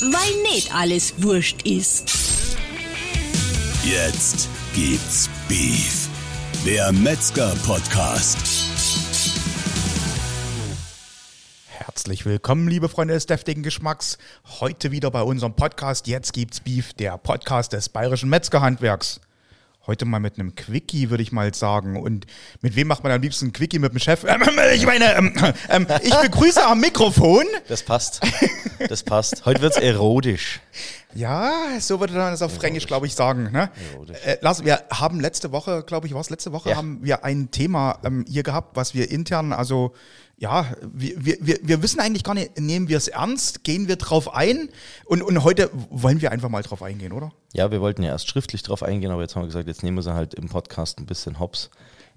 weil nicht alles wurscht ist. Jetzt gibt's Beef, der Metzger-Podcast. Herzlich willkommen, liebe Freunde des deftigen Geschmacks. Heute wieder bei unserem Podcast Jetzt gibt's Beef, der Podcast des bayerischen Metzgerhandwerks. Heute mal mit einem Quickie, würde ich mal sagen. Und mit wem macht man am liebsten ein Quickie? Mit dem Chef? Ähm, ich meine, ähm, ähm, ich begrüße am Mikrofon. Das passt. Das passt. Heute wird's erotisch. Ja, so würde man das auf Fränkisch, glaube ich, sagen. Ne? Äh, Lars, wir haben letzte Woche, glaube ich, war es letzte Woche, Ja. haben wir ein Thema ähm, hier gehabt, was wir intern, also ja, wir, wir, wir, wir wissen eigentlich gar nicht, nehmen wir es ernst, gehen wir drauf ein und, und heute wollen wir einfach mal drauf eingehen, oder? Ja, wir wollten ja erst schriftlich drauf eingehen, aber jetzt haben wir gesagt, jetzt nehmen wir sie halt im Podcast ein bisschen hops.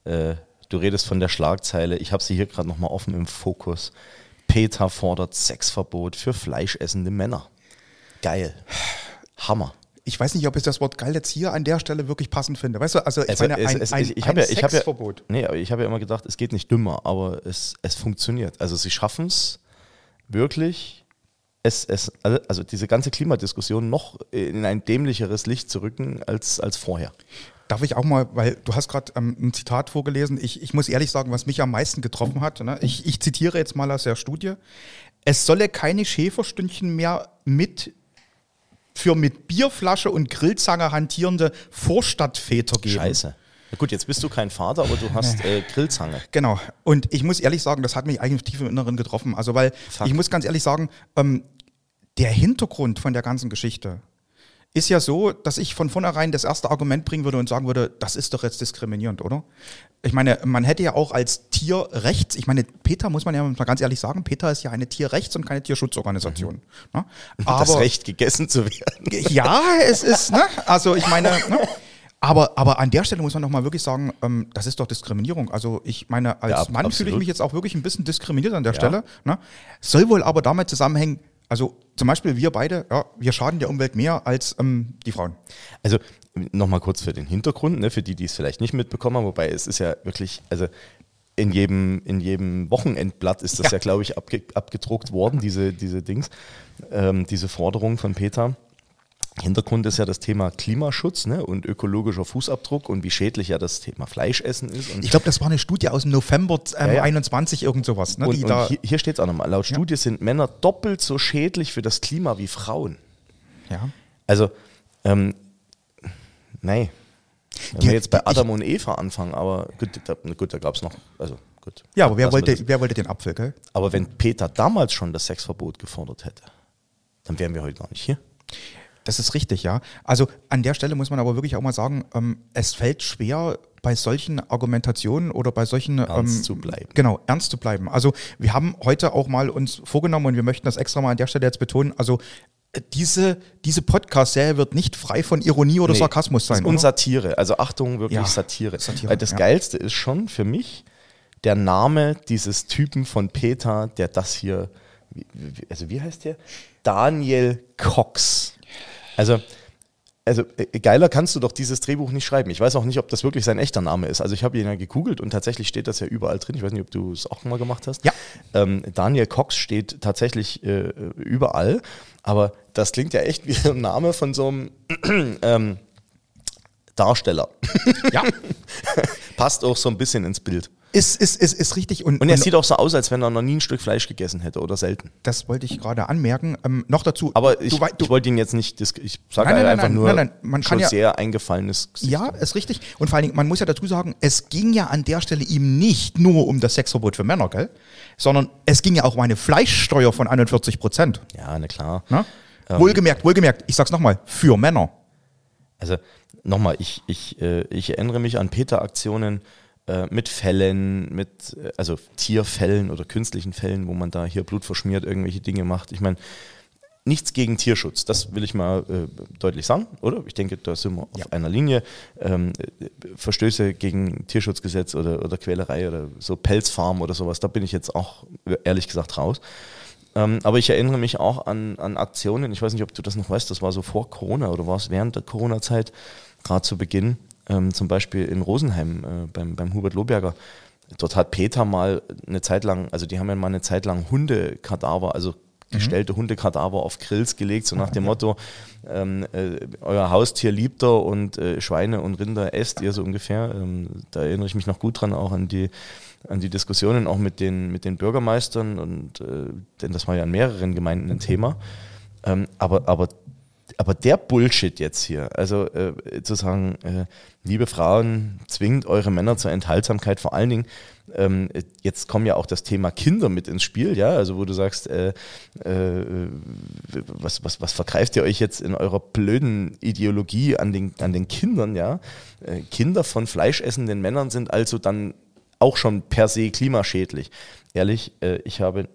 Äh, du redest von der Schlagzeile. Ich habe sie hier gerade nochmal offen im Fokus. Peter fordert Sexverbot für fleischessende Männer. Geil. Hammer. Ich weiß nicht, ob ich das Wort geil jetzt hier an der Stelle wirklich passend finde. Weißt du, also ich Also, meine, es- ein, es- ein, ich ein habe ja, ich habe ja, Sexverbot. nee, aber ich habe ja immer gedacht, es geht nicht dümmer, aber es, es funktioniert. Also sie schaffen es wirklich, es, es, also also diese ganze Klimadiskussion noch in ein dämlicheres Licht zu rücken als, als vorher. Darf ich auch mal, weil du hast gerade ähm, ein Zitat vorgelesen. Ich, ich muss ehrlich sagen, was mich am meisten getroffen hat. Ne? Ich, ich zitiere jetzt mal aus der Studie. Es solle keine Schäferstündchen mehr mit für mit Bierflasche und Grillzange hantierende Vorstadtväter geben. Scheiße. Na gut, jetzt bist du kein Vater, aber du hast äh, Grillzange. Genau. Und ich muss ehrlich sagen, das hat mich eigentlich tief im Inneren getroffen. Also, weil Fuck. ich muss ganz ehrlich sagen, ähm, der Hintergrund von der ganzen Geschichte ist ja so, dass ich von vornherein das erste Argument bringen würde und sagen würde, das ist doch jetzt diskriminierend, oder? Ich meine, man hätte ja auch als Tierrechts, ich meine, Peter muss man ja mal ganz ehrlich sagen, Peter ist ja eine Tierrechts- und keine Tierschutzorganisation. Ne? das Recht, gegessen zu werden. Ja, es ist, ne? Also ich meine, ne? Aber, aber an der Stelle muss man doch mal wirklich sagen, ähm, das ist doch Diskriminierung. Also ich meine, als Ja, Mann fühle ich mich jetzt auch wirklich ein bisschen diskriminiert an der Stelle. Ne? Soll wohl aber damit zusammenhängen, also zum Beispiel wir beide, ja, wir schaden der Umwelt mehr als ähm, die Frauen. Also nochmal kurz für den Hintergrund, ne, für die, die es vielleicht nicht mitbekommen haben, wobei es ist ja wirklich, also in jedem, in jedem Wochenendblatt ist das ja, Ja. glaube ich, abge, abgedruckt worden, diese, diese Dings, ähm, diese Forderung von Peter. Hintergrund ist ja das Thema Klimaschutz ne, und ökologischer Fußabdruck und wie schädlich ja das Thema Fleischessen ist. Ich glaube, das war eine Studie aus dem November ähm, Ja, ja. 21, irgend sowas. Ne? Und, und hier, hier steht es auch nochmal, laut Studie sind Männer doppelt so schädlich für das Klima wie Frauen. ja. Also, ähm, nein. Wenn wir jetzt bei ich- Adam und Eva anfangen, aber gut, da, gut, da gab es noch, also gut. ja, aber wer wollte, wer wollte den Apfel, gell? Aber wenn Peter damals schon das Sexverbot gefordert hätte, dann wären wir heute gar nicht hier. Das ist richtig, ja. Also an der Stelle muss man aber wirklich auch mal sagen, ähm, es fällt schwer, bei solchen Argumentationen oder bei solchen Ernst ähm, zu bleiben. Genau, ernst zu bleiben. Also wir haben heute auch mal uns vorgenommen und wir möchten das extra mal an der Stelle jetzt betonen. Also äh, diese, diese Podcast-Serie wird nicht frei von Ironie oder Nee, Sarkasmus sein. Und? Satire, also Achtung, wirklich Ja, Satire. Satire, Weil das ja. Geilste ist schon für mich der Name dieses Typen von Peter, der das hier, also wie heißt der? Daniel Cox. Also, also äh, geiler kannst du doch dieses Drehbuch nicht schreiben. Ich weiß auch nicht, ob das wirklich sein echter Name ist. Also ich habe ihn ja gegoogelt und tatsächlich steht das ja überall drin. Ich weiß nicht, ob du es auch mal gemacht hast. Ja. Ähm, Daniel Cox steht tatsächlich äh, überall, aber das klingt ja echt wie ein Name von so einem ähm, Darsteller. Ja, Passt auch so ein bisschen ins Bild. Ist, ist, ist, ist richtig. Und, Und er und sieht auch so aus, als wenn er noch nie ein Stück Fleisch gegessen hätte oder selten. das wollte ich gerade anmerken. Ähm, noch dazu. Aber ich, ich wollte ihn jetzt nicht, ich sage nein, einfach nein, nur nein, nein, man schon kann ja- sehr eingefallenes Gesicht. Ja, ist richtig. Und vor allen Dingen, man muss ja dazu sagen, es ging ja an der Stelle ihm nicht nur um das Sexverbot für Männer, gell? Sondern es ging ja auch um eine Fleischsteuer von 41 Prozent. Ja, na klar. Ne? wohlgemerkt, wohlgemerkt, ich sag's nochmal, für Männer. Also nochmal, ich, ich, äh, ich erinnere mich an Peter-Aktionen äh, mit Fällen, mit äh, also Tierfällen oder künstlichen Fällen, wo man da hier Blut verschmiert, irgendwelche Dinge macht. Ich meine, nichts gegen Tierschutz, das will ich mal äh, deutlich sagen, oder? Ich denke, da sind wir auf einer Linie. Ähm, äh, Verstöße gegen Tierschutzgesetz oder, oder Quälerei oder so Pelzfarm oder sowas, da bin ich jetzt auch ehrlich gesagt raus. Ähm, aber ich erinnere mich auch an, an Aktionen, ich weiß nicht, ob du das noch weißt, das war so vor Corona oder war es während der Corona-Zeit, gerade zu Beginn, ähm, zum Beispiel in Rosenheim äh, beim, beim Hubert Lohberger. Dort hat Peter mal eine Zeit lang, also die haben ja mal eine Zeit lang Hundekadaver, also gestellte Hundekadaver auf Grills gelegt, so nach dem Motto, ähm, äh, euer Haustier liebt er und äh, Schweine und Rinder esst ihr so ungefähr. Ähm, da erinnere ich mich noch gut dran, auch an die, an die Diskussionen auch mit den, mit den Bürgermeistern und äh, denn das war ja in mehreren Gemeinden ein Thema. Ähm, aber, aber aber der Bullshit jetzt hier, also äh, zu sagen, äh, liebe Frauen, zwingt eure Männer zur Enthaltsamkeit, vor allen Dingen, ähm, jetzt kommt ja auch das Thema Kinder mit ins Spiel, ja, also wo du sagst, äh, äh, was, was, was vergreift ihr euch jetzt in eurer blöden Ideologie an den, an den Kindern, ja? Äh, Kinder von fleischessenden Männern sind also dann auch schon per se klimaschädlich. Ehrlich, äh, ich habe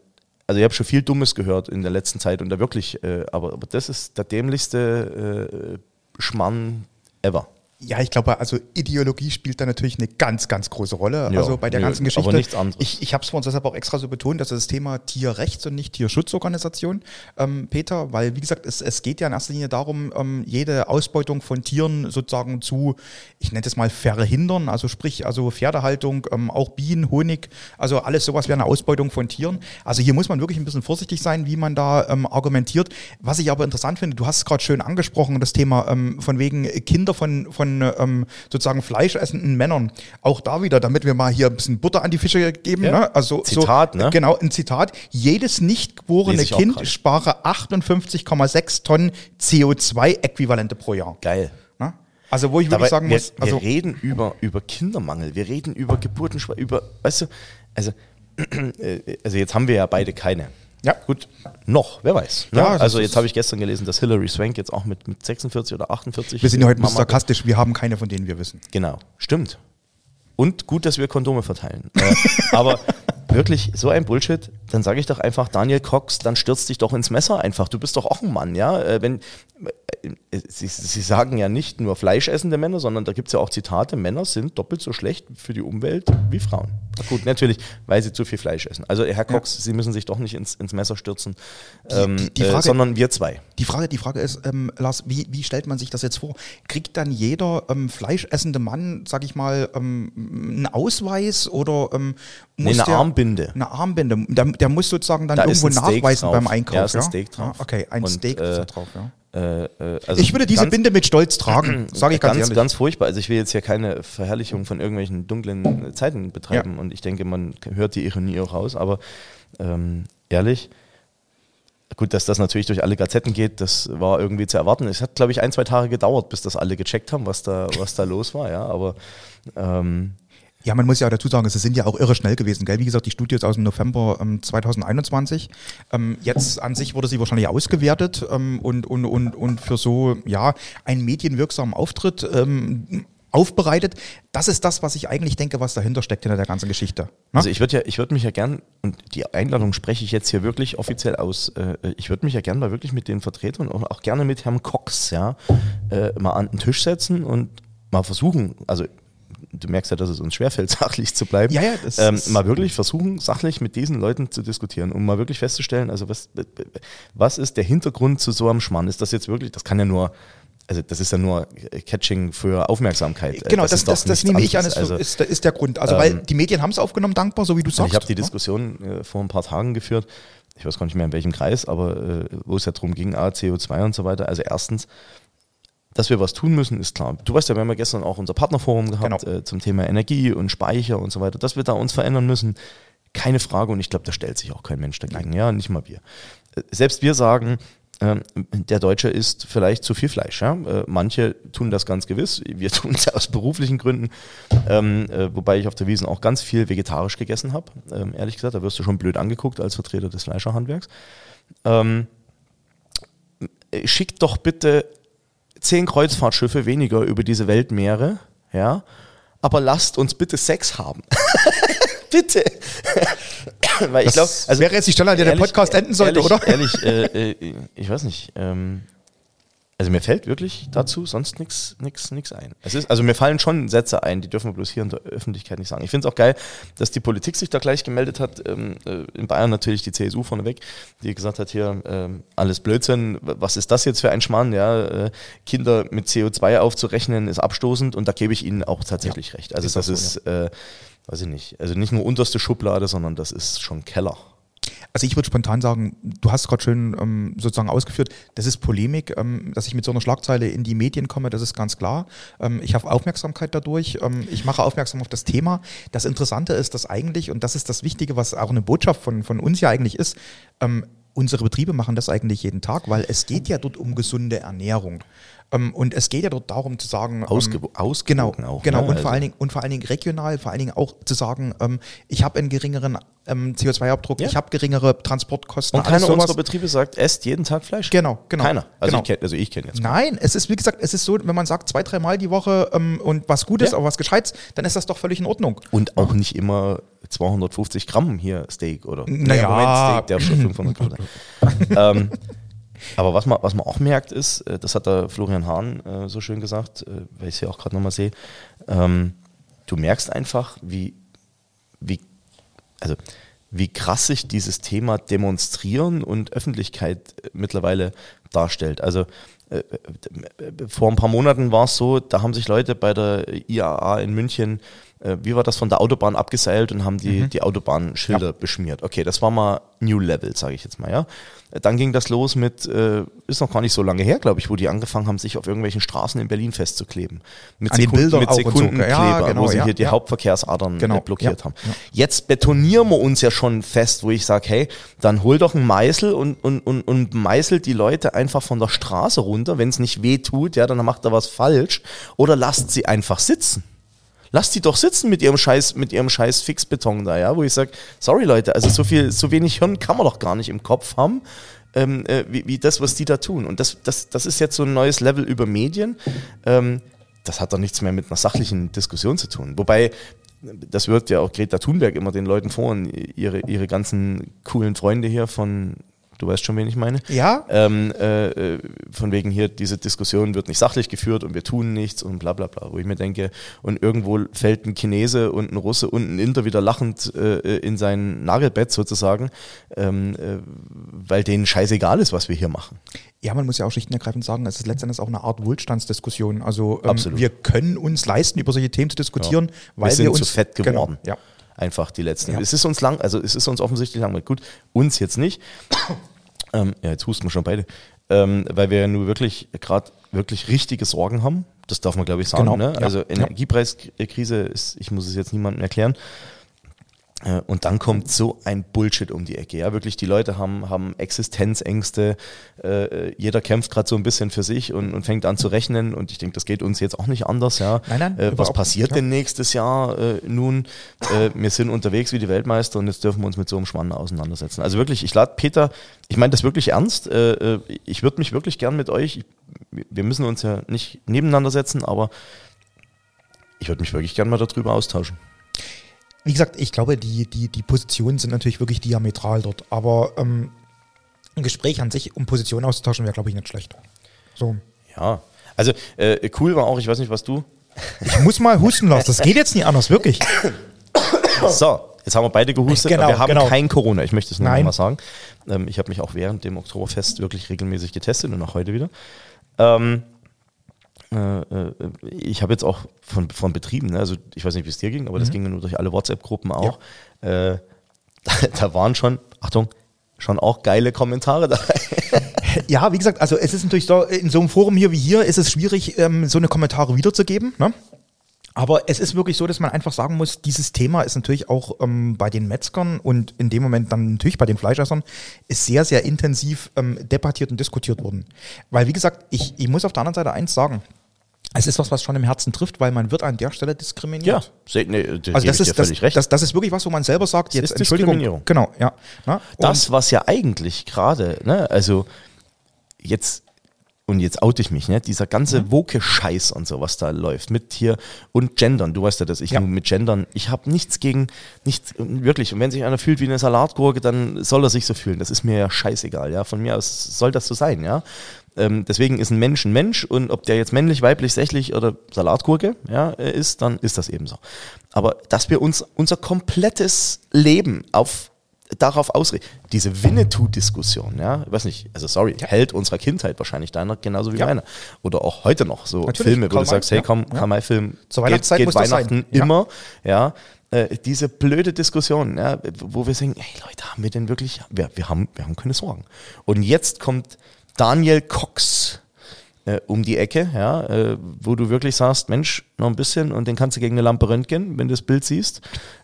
also ich habe schon viel Dummes gehört in der letzten Zeit und da wirklich, äh, aber, aber das ist der dämlichste äh, Schmarrn ever. Ja, ich glaube, also Ideologie spielt da natürlich eine ganz, ganz große Rolle. Ja, also bei der nö, ganzen Geschichte. aber nichts anderes. Ich, ich habe es vor uns deshalb auch extra so betont, dass das Thema Tierrechts und nicht Tierschutzorganisation, ähm, Peter, weil wie gesagt, es, es geht ja in erster Linie darum, ähm, jede Ausbeutung von Tieren sozusagen zu, ich nenne es mal verhindern, also sprich, also Pferdehaltung, ähm, auch Bienen, Honig, also alles sowas wäre eine Ausbeutung von Tieren. Also hier muss man wirklich ein bisschen vorsichtig sein, wie man da ähm, argumentiert. Was ich aber interessant finde, du hast es gerade schön angesprochen, das Thema ähm, von wegen Kinder von, von ähm, sozusagen fleischessenden Männern. Auch da wieder, damit wir mal hier ein bisschen Butter an die Fische geben. Ja. Ne? Also Zitat, so, ne? Genau, ein Zitat. Jedes nicht geborene Kind spare 58,6 Tonnen CO2-Äquivalente pro Jahr. Geil. Ne? Also wo ich Dabei, wirklich sagen wir, muss, also wir reden über, über Kindermangel, wir reden über Geburtenschweiß, über, weißt du, also, äh, also jetzt haben wir ja beide keine. Ja. Gut, noch, wer weiß. Ne? Ja, also jetzt habe ich gestern gelesen, dass Hillary Swank jetzt auch mit, mit 46 oder 48. wir sind ja heute Mama- bisschen sarkastisch, wir haben keine von denen wir wissen. Genau, stimmt. Und gut, dass wir Kondome verteilen. äh, aber wirklich so ein Bullshit, dann sage ich doch einfach, Daniel Cox, dann stürzt dich doch ins Messer einfach. Du bist doch auch ein Mann, ja. Äh, wenn, äh, sie, sie sagen ja nicht nur fleischessende Männer, sondern da gibt es ja auch Zitate, Männer sind doppelt so schlecht für die Umwelt wie Frauen. Na gut, natürlich, weil sie zu viel Fleisch essen. Also Herr Cox, Sie müssen sich doch nicht ins, ins Messer stürzen, ähm, die- die äh, Frage- sondern wir zwei. Die Frage, die Frage ist, ähm, Lars, wie, wie stellt man sich das jetzt vor? Kriegt dann jeder ähm, fleischessende Mann, sag ich mal, ähm, einen Ausweis oder ähm, Nee, muss eine der, Armbinde. Eine Armbinde. Der, der muss sozusagen dann Da ist irgendwo ein nachweisen drauf. beim Einkauf. Ja, ist ein ja? Steak drauf. Ah, okay, ein Und, Steak ist da äh, drauf, ja. Äh, äh, also Ich würde diese ganz- Binde mit Stolz tragen, sage ich ganz, ganz, ehrlich. ganz furchtbar. Also ich will jetzt hier keine Verherrlichung von irgendwelchen dunklen Zeiten betreiben und ich denke, man hört die Ironie auch raus, aber ähm, ehrlich, gut, dass das natürlich durch alle Gazetten geht, das war irgendwie zu erwarten. Es hat, glaube ich, ein, zwei Tage gedauert, bis das alle gecheckt haben, was da, was da los war, ja, aber ähm, Ja, man muss ja dazu sagen, sie sind ja auch irre schnell gewesen, gell? Wie gesagt, die Studie ist aus dem November ähm, 2021. Ähm, jetzt an sich wurde sie wahrscheinlich ausgewertet ähm, und, und, und, und für so, ja, einen medienwirksamen Auftritt ähm, aufbereitet. Das ist das, was ich eigentlich denke, was dahinter steckt hinter der ganzen Geschichte. Ne? Also ich würde ja, ich mich ja gern, und die Einladung spreche ich jetzt hier wirklich offiziell aus, äh, ich würde mich ja gern mal wirklich mit den Vertretern und auch gerne mit Herrn Cox, ja, äh, mal an den Tisch setzen und mal versuchen, also du merkst ja, dass es uns schwerfällt, sachlich zu bleiben. Ja, ja, das ähm, mal wirklich versuchen, sachlich mit diesen Leuten zu diskutieren, um mal wirklich festzustellen, also was, was ist der Hintergrund zu so einem Schmarrn? Ist das jetzt wirklich, das kann ja nur, also das ist ja nur Catching für Aufmerksamkeit. Genau, das, das, das, nichts nehme ich an, ist, so- Also- ist, ist der Grund. Also, weil die Medien haben es aufgenommen, dankbar, so wie du und sagst. ich habe die ne? Diskussion äh, vor ein paar Tagen geführt, ich weiß gar nicht mehr in welchem Kreis, aber äh, wo es ja darum ging, ah, CO2 und so weiter. Also erstens, dass wir was tun müssen, ist klar. Du weißt ja, wir haben ja gestern auch unser Partnerforum gehabt Genau. äh, zum Thema Energie und Speicher und so weiter, dass wir da uns verändern müssen. Keine Frage und ich glaube, da stellt sich auch kein Mensch dagegen. Ja, nicht mal wir. Äh, Selbst wir sagen, ähm, der Deutsche isst vielleicht zu viel Fleisch. Ja? Äh, manche tun das ganz gewiss. Wir tun es aus beruflichen Gründen. Ähm, äh, wobei ich auf der Wiesen auch ganz viel vegetarisch gegessen habe. Ähm, ehrlich gesagt, da wirst du schon blöd angeguckt als Vertreter des Fleischerhandwerks. Ähm, schickt doch bitte zehn Kreuzfahrtschiffe weniger über diese Weltmeere, ja, aber lasst uns bitte Sex haben. bitte. Weil ich glaube, Das wäre jetzt die Stelle, an der der Podcast enden sollte, ehrlich, oder? Ehrlich, äh, äh, ich weiß nicht. Ähm, also mir fällt wirklich dazu sonst nichts nix, nix ein. Es ist, also mir fallen schon Sätze ein, die dürfen wir bloß hier in der Öffentlichkeit nicht sagen. Ich finde es auch geil, dass die Politik sich da gleich gemeldet hat. Ähm, äh, in Bayern natürlich die CSU vorneweg, die gesagt hat, hier ähm, alles Blödsinn, was ist das jetzt für ein Schmarrn? Ja, äh, Kinder mit CO2 aufzurechnen ist abstoßend und da gebe ich Ihnen auch tatsächlich recht. Also ist das auch ist, äh, weiß ich nicht, also nicht nur unterste Schublade, sondern das ist schon Keller. Also ich würde spontan sagen, du hast gerade schön ähm, sozusagen ausgeführt, das ist Polemik, ähm, dass ich mit so einer Schlagzeile in die Medien komme, das ist ganz klar. Ähm, ich habe Aufmerksamkeit dadurch, ähm, ich mache aufmerksam auf das Thema. Das Interessante ist, dass eigentlich, und das ist das Wichtige, was auch eine Botschaft von, von uns ja eigentlich ist, ähm, unsere Betriebe machen das eigentlich jeden Tag, weil es geht ja dort um gesunde Ernährung. Ähm, und es geht ja dort darum zu sagen, ähm, Ausgewo- genau, ausgewogen auch, genau, ne? und Also- vor allen Dingen und vor allen Dingen regional, vor allen Dingen auch zu sagen, ähm, ich habe einen geringeren ähm, CO2-Abdruck, Ja. ich habe geringere Transportkosten. Und keiner unserer Betriebe sagt, esst jeden Tag Fleisch. Genau, genau. Keiner. Also genau. ich kenne also kenn jetzt. Nein, es ist wie gesagt, es ist so, wenn man sagt zwei, dreimal die Woche ähm, und was Gutes, Ja. aber was Gescheites, dann ist das doch völlig in Ordnung. Und auch nicht immer 250 Gramm hier Steak oder Naja. Moment, Steak, der schon 500 Gramm ähm, aber was man, was man auch merkt ist, äh, das hat der Florian Hahn äh, so schön gesagt, äh, weil ich es ja auch gerade nochmal sehe, ähm, du merkst einfach, wie, wie, also wie krass sich dieses Thema Demonstrieren und Öffentlichkeit mittlerweile darstellt. Also vor ein paar Monaten war es so, da haben sich Leute bei der IAA in München, äh, wie war das, von der Autobahn abgeseilt und haben die, die Autobahnschilder beschmiert. Okay, das war mal New Level, sage ich jetzt mal, ja. Dann ging das los mit, äh, ist noch gar nicht so lange her, glaube ich, wo die angefangen haben, sich auf irgendwelchen Straßen in Berlin festzukleben. Mit, An den Bildern mit und so. Sekundenkleber, Ja, genau, wo sie ja, hier die ja. Hauptverkehrsadern Genau, äh, blockiert ja, haben. ja. Jetzt betonieren wir uns ja schon fest, wo ich sage, hey, dann hol doch einen Meißel und, und, und, und meißelt die Leute einfach von der Straße runter. Wenn es nicht weh tut, ja, dann macht er was falsch. Oder lasst sie einfach sitzen. Lasst die doch sitzen mit ihrem Scheiß, mit ihrem Scheiß Fixbeton da, ja, wo ich sage, sorry Leute, also so viel, so wenig Hirn kann man doch gar nicht im Kopf haben, ähm, äh, wie, wie das, was die da tun. Und das, das, das ist jetzt so ein neues Level über Medien. Ähm, das hat doch nichts mehr mit einer sachlichen Diskussion zu tun. Wobei, das wird ja auch Greta Thunberg immer den Leuten vor und ihre, ihre ganzen coolen Freunde hier von, du weißt schon, wen ich meine. Ja. Ähm, äh, äh, von wegen hier, diese Diskussion wird nicht sachlich geführt und wir tun nichts und bla bla bla. Wo ich mir denke, und irgendwo fällt ein Chinese und ein Russe und ein Inder wieder lachend äh, in sein Nagelbett sozusagen, ähm, äh, weil denen scheißegal ist, was wir hier machen. Ja, man muss ja auch schlicht und ergreifend sagen, es ist letztendlich auch eine Art Wohlstandsdiskussion. Also ähm, wir können uns leisten, über solche Themen zu diskutieren, weil wir sind uns zu fett geworden. Genau, ja. Einfach die letzten. Ja. Es ist uns lang, also es ist uns offensichtlich lang. Gut, uns jetzt nicht. ähm, ja, jetzt husten wir schon beide. Ähm, weil wir ja nur wirklich gerade wirklich richtige Sorgen haben. Das darf man, glaube ich, sagen. Genau, Ne? Also ja. Energiepreiskrise ist, ich muss es jetzt niemandem erklären. Äh, Und dann kommt so ein Bullshit um die Ecke. Ja, wirklich, die Leute haben, haben Existenzängste. Äh, jeder kämpft gerade so ein bisschen für sich und, und fängt an zu rechnen. Und ich denke, das geht uns jetzt auch nicht anders. Ja. Nein, nein, äh, was passiert nicht, ja. denn nächstes Jahr äh, nun? Äh, wir sind unterwegs wie die Weltmeister und jetzt dürfen wir uns mit so einem Schmann auseinandersetzen. Also wirklich, ich lade Peter, ich meine das wirklich ernst. Äh, äh, ich würde mich wirklich gern mit euch, ich, wir müssen uns ja nicht nebeneinander setzen, aber ich würde mich wirklich gern mal darüber austauschen. Wie gesagt, ich glaube, die, die, die Positionen sind natürlich wirklich diametral dort. Aber ähm, ein Gespräch an sich, um Positionen auszutauschen, wäre, glaube ich, nicht schlecht. So. Ja, also äh, cool war auch, ich weiß nicht, was du. Ich muss mal husten lassen. Das geht jetzt nicht anders, wirklich. So, jetzt haben wir beide gehustet, Genau, wir haben genau. kein Corona, ich möchte es nur noch Nein. mal sagen. Ähm, ich habe mich auch während dem Oktoberfest wirklich regelmäßig getestet und auch heute wieder. Ähm, äh, äh, ich habe jetzt auch von, von Betrieben, ne, also ich weiß nicht, wie es dir ging, aber das ging ja nur durch alle WhatsApp-Gruppen auch. Äh, da, da waren schon, Achtung, schon auch geile Kommentare dabei. Ja, wie gesagt, also es ist natürlich so, in so einem Forum hier wie hier ist es schwierig, ähm, so eine Kommentare wiederzugeben. Ne? Aber es ist wirklich so, dass man einfach sagen muss, dieses Thema ist natürlich auch ähm, bei den Metzgern und in dem Moment dann natürlich bei den Fleischessern ist sehr, sehr intensiv ähm, debattiert und diskutiert worden. Weil, wie gesagt, ich, ich muss auf der anderen Seite eins sagen. Es ist was, was schon im Herzen trifft, weil man wird an der Stelle diskriminiert. se- nee, da Also das ist, das, das, das ist wirklich was, wo man selber sagt, jetzt ist Entschuldigung. Genau, ja. Na? Das, was ja eigentlich gerade, ne, also jetzt, und jetzt oute ich mich, ne, dieser ganze Mhm. Woke-Scheiß und so, was da läuft, mit hier und Gendern, du weißt ja, dass ich Ja. mit Gendern, ich habe nichts gegen, nichts, wirklich, und wenn sich einer fühlt wie eine Salatgurke, dann soll er sich so fühlen, das ist mir ja scheißegal, ja, von mir aus soll das so sein, ja. Ähm, deswegen ist ein Mensch ein Mensch und ob der jetzt männlich, weiblich, sächlich oder Salatgurke ja, äh, ist, dann ist das eben so. Aber dass wir uns unser komplettes Leben auf darauf ausrichten. Diese Winnetou-Diskussion, ja, ich weiß nicht, also sorry, Held unserer Kindheit wahrscheinlich deiner, genauso wie Ja. meiner. Oder auch heute noch so Natürlich, Filme, wo du sagst, hey ja, komm, ja. Karl May-Film Zur geht, Weihnachtszeit geht sein. Weihnachten Ja. immer, ja. äh, diese blöde Diskussion, ja, wo wir sagen, hey Leute, haben wir denn wirklich, wir, wir, haben, wir haben keine Sorgen. Und jetzt kommt Daniel Cox äh, um die Ecke, ja, äh, wo du wirklich sagst, Mensch, noch ein bisschen und den kannst du gegen eine Lampe röntgen, wenn du das Bild siehst.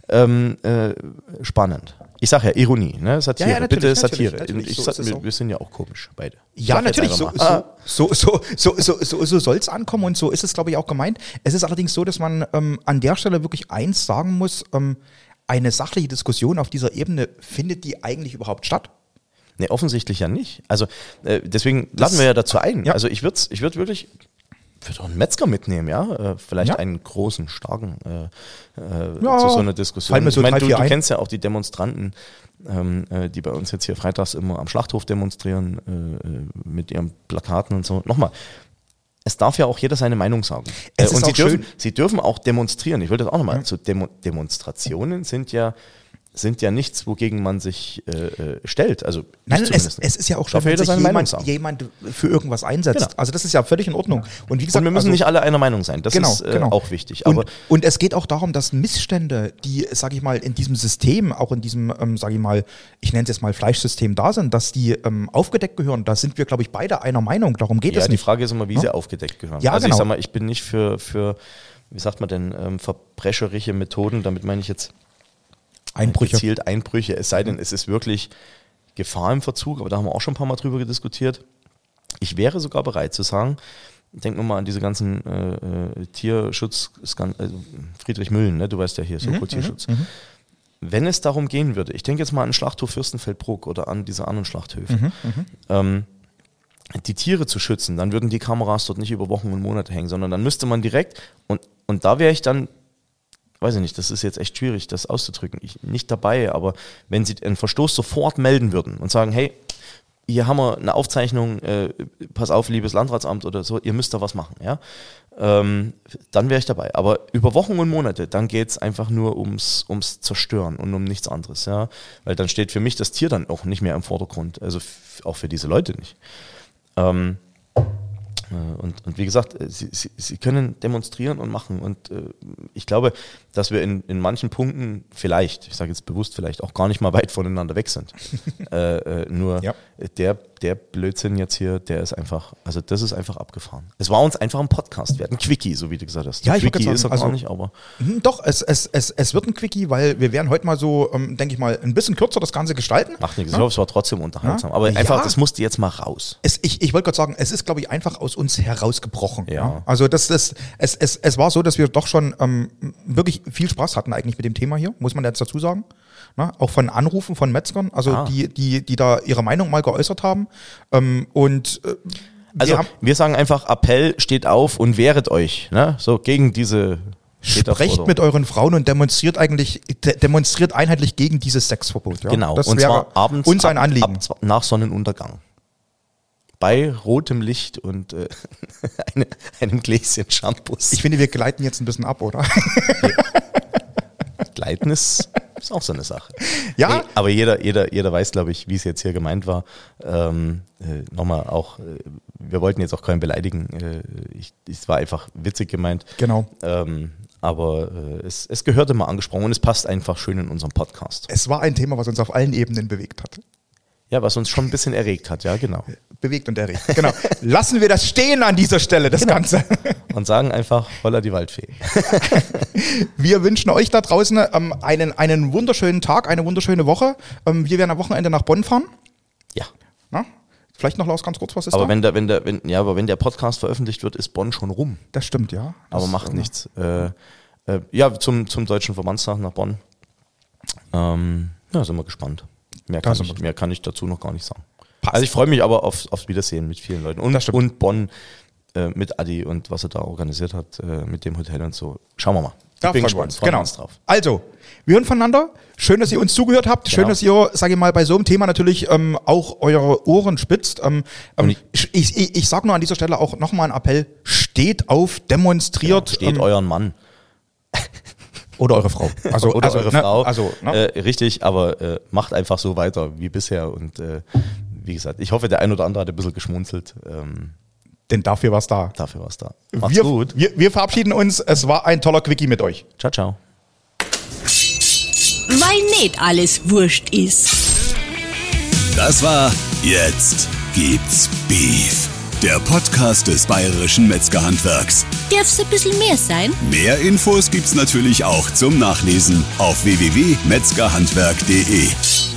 Ähm, äh, spannend. Ich sage ja Ironie, ne? Satire, Ja, ja, bitte Satire. natürlich, natürlich. Ich So wir, wir sind ja auch komisch, beide. Ich Ja, natürlich, so, so, so, so, so, so, so soll es ankommen und so ist es, glaube ich, auch gemeint. Es ist allerdings so, dass man ähm, an der Stelle wirklich eins sagen muss, ähm, eine sachliche Diskussion auf dieser Ebene, findet die eigentlich überhaupt statt? Nee, offensichtlich ja nicht. Also äh, deswegen laden wir ja dazu ein. Ja. Also ich würde ich würd wirklich würde auch einen Metzger mitnehmen, ja. Äh, vielleicht Ja. einen großen, starken äh, äh, Ja, zu so einer Diskussion. so ich meine, du, du kennst ja auch die Demonstranten, ähm, äh, die bei uns jetzt hier freitags immer am Schlachthof demonstrieren, äh, äh, mit ihren Plakaten und so. Nochmal. Es darf ja auch jeder seine Meinung sagen. Es ist und sie auch dürfen, schön- sie dürfen auch demonstrieren. Ich will das auch nochmal. So Demo Demonstrationen sind ja, sind ja nichts, wogegen man sich äh, äh, stellt. Also Nein, es, es ist ja auch schön, wenn sich jemand, jemand für irgendwas einsetzt. Genau. Also das ist ja völlig in Ordnung. Und wie gesagt, Und wir müssen also, nicht alle einer Meinung sein. Das genau, ist äh, genau. auch wichtig. Aber und, und es geht auch darum, dass Missstände, die, sage ich mal, in diesem System, auch in diesem, ähm, sage ich mal, ich nenne es jetzt mal Fleischsystem da sind, dass die ähm, aufgedeckt gehören. Da sind wir, glaube ich, beide einer Meinung. Darum geht ja, es die nicht. Frage ist immer, wie sie aufgedeckt gehören. Ja, also genau. ich sag mal, ich bin nicht für, für wie sagt man denn, ähm, verbrecherische Methoden, damit meine ich jetzt Einbrüche. gezielt Einbrüche, es sei denn, es ist wirklich Gefahr im Verzug, aber da haben wir auch schon ein paar Mal drüber diskutiert. Ich wäre sogar bereit zu sagen, denk nur mal an diese ganzen äh, äh, Tierschutz, also Friedrich Müllen, ne? du weißt ja hier, Soko Tierschutz. Wenn es darum gehen würde, ich denke jetzt mal an Schlachthof Fürstenfeldbruck oder an diese anderen Schlachthöfe, ähm, die Tiere zu schützen, dann würden die Kameras dort nicht über Wochen und Monate hängen, sondern dann müsste man direkt, und, und da wäre ich dann, weiß ich nicht, das ist jetzt echt schwierig, das auszudrücken, ich, nicht dabei, aber wenn sie einen Verstoß sofort melden würden und sagen, hey, hier haben wir eine Aufzeichnung, äh, pass auf, liebes Landratsamt oder so, ihr müsst da was machen, ja, ähm, dann wäre ich dabei. Aber über Wochen und Monate, dann geht es einfach nur ums, ums Zerstören und um nichts anderes, ja, weil dann steht für mich das Tier dann auch nicht mehr im Vordergrund, also auch für diese Leute nicht. Ähm, äh, und, und wie gesagt, äh, sie, sie, sie können demonstrieren und machen. Und äh, ich glaube, dass wir in, in manchen Punkten vielleicht, ich sage jetzt bewusst vielleicht, auch gar nicht mal weit voneinander weg sind. äh, äh, nur Ja. der, der Blödsinn jetzt hier, der ist einfach, also das ist einfach abgefahren. Es war uns einfach ein Podcast. Wir hatten Quickie, so wie du gesagt hast. Ja, ich Quickie gerade ist er sagen, gar also- nicht, aber Hm, Doch, es, es, es, es wird ein Quickie, weil wir werden heute mal so, ähm, denke ich mal, ein bisschen kürzer das Ganze gestalten. macht nichts. Ich hoffe, es war trotzdem unterhaltsam. Ja. Aber einfach, Ja. das musste jetzt mal raus. Es, ich ich wollte gerade sagen, es ist, glaube ich, einfach aus uns herausgebrochen. Ja. Also das, das, es, es, es war so, dass wir doch schon ähm, wirklich viel Spaß hatten eigentlich mit dem Thema hier, muss man jetzt dazu sagen. Na, auch von Anrufen von Metzgern, also Ah. die, die, die da ihre Meinung mal geäußert haben. Ähm, und äh, Also wir wir sagen einfach, Appell, steht auf und wehret euch. Ne? So gegen diese sprecht mit euren Frauen und demonstriert eigentlich, de demonstriert einheitlich gegen dieses Sexverbot. Ja? Genau, Das und wäre zwar abends uns ein ab- Anliegen. Ab, zw- nach Sonnenuntergang. Bei rotem Licht und äh, eine, einem Gläschen Shampoos. Ich finde, wir gleiten jetzt ein bisschen ab, oder? Gleiten ist, ist auch so eine Sache. Ja. Nee, aber jeder, jeder, jeder weiß, glaube ich, wie es jetzt hier gemeint war. Ähm, äh, Nochmal auch, äh, wir wollten jetzt auch keinen beleidigen. Äh, ich, es war einfach witzig gemeint. Genau. Ähm, aber äh, es, es gehörte mal angesprochen und es passt einfach schön in unserem Podcast. Es war ein Thema, was uns auf allen Ebenen bewegt hat. Ja, was uns schon ein bisschen erregt hat, ja, genau. Bewegt und erregt. Genau. Lassen wir das stehen an dieser Stelle, das Genau. Ganze. Und sagen einfach, holla die Waldfee. Wir wünschen euch da draußen ähm, einen, einen wunderschönen Tag, eine wunderschöne Woche. Ähm, wir werden am Wochenende nach Bonn fahren. Ja. Na? Vielleicht noch, Lars, ganz kurz, was ist Aber da? wenn der, wenn der, wenn, ja, aber wenn der Podcast veröffentlicht wird, ist Bonn schon rum. das stimmt, ja. Aber Das, macht äh, nichts. Äh, äh, ja, zum, zum Deutschen Verbandstag nach Bonn. Ähm, ja, sind wir gespannt. Mehr kann, ich, mehr kann ich dazu noch gar nicht sagen. Passt. Also ich freue mich aber auf, aufs Wiedersehen mit vielen Leuten. Und, und Bonn äh, mit Adi und was er da organisiert hat, äh, mit dem Hotel und so. Schauen wir mal. Da ich bin gespannt. Genau. uns drauf. Also, wir hören voneinander. Schön, dass ihr uns zugehört habt. Schön, Genau. dass ihr, sage ich mal, bei so einem Thema natürlich ähm, auch eure Ohren spitzt. Ähm, ähm, ich ich, ich, ich sage nur an dieser Stelle auch nochmal einen Appell. Steht auf, demonstriert. Steht ähm, euren Mann. Oder eure Frau. Also, oder also, eure ne, Frau. Also, ne? äh, richtig, aber äh, macht einfach so weiter wie bisher. Und äh, wie gesagt, ich hoffe, der ein oder andere hat ein bisschen geschmunzelt. Ähm, denn dafür war's da. dafür war's da. Macht's Wir, gut. wir, wir verabschieden uns. Es war ein toller Quickie mit euch. Ciao, ciao. Weil nicht alles wurscht ist. Das war Jetzt gibt's Beef. Der Podcast des Bayerischen Metzgerhandwerks. Darf's ein bisschen mehr sein? Mehr Infos gibt's natürlich auch zum Nachlesen auf www.metzgerhandwerk.de.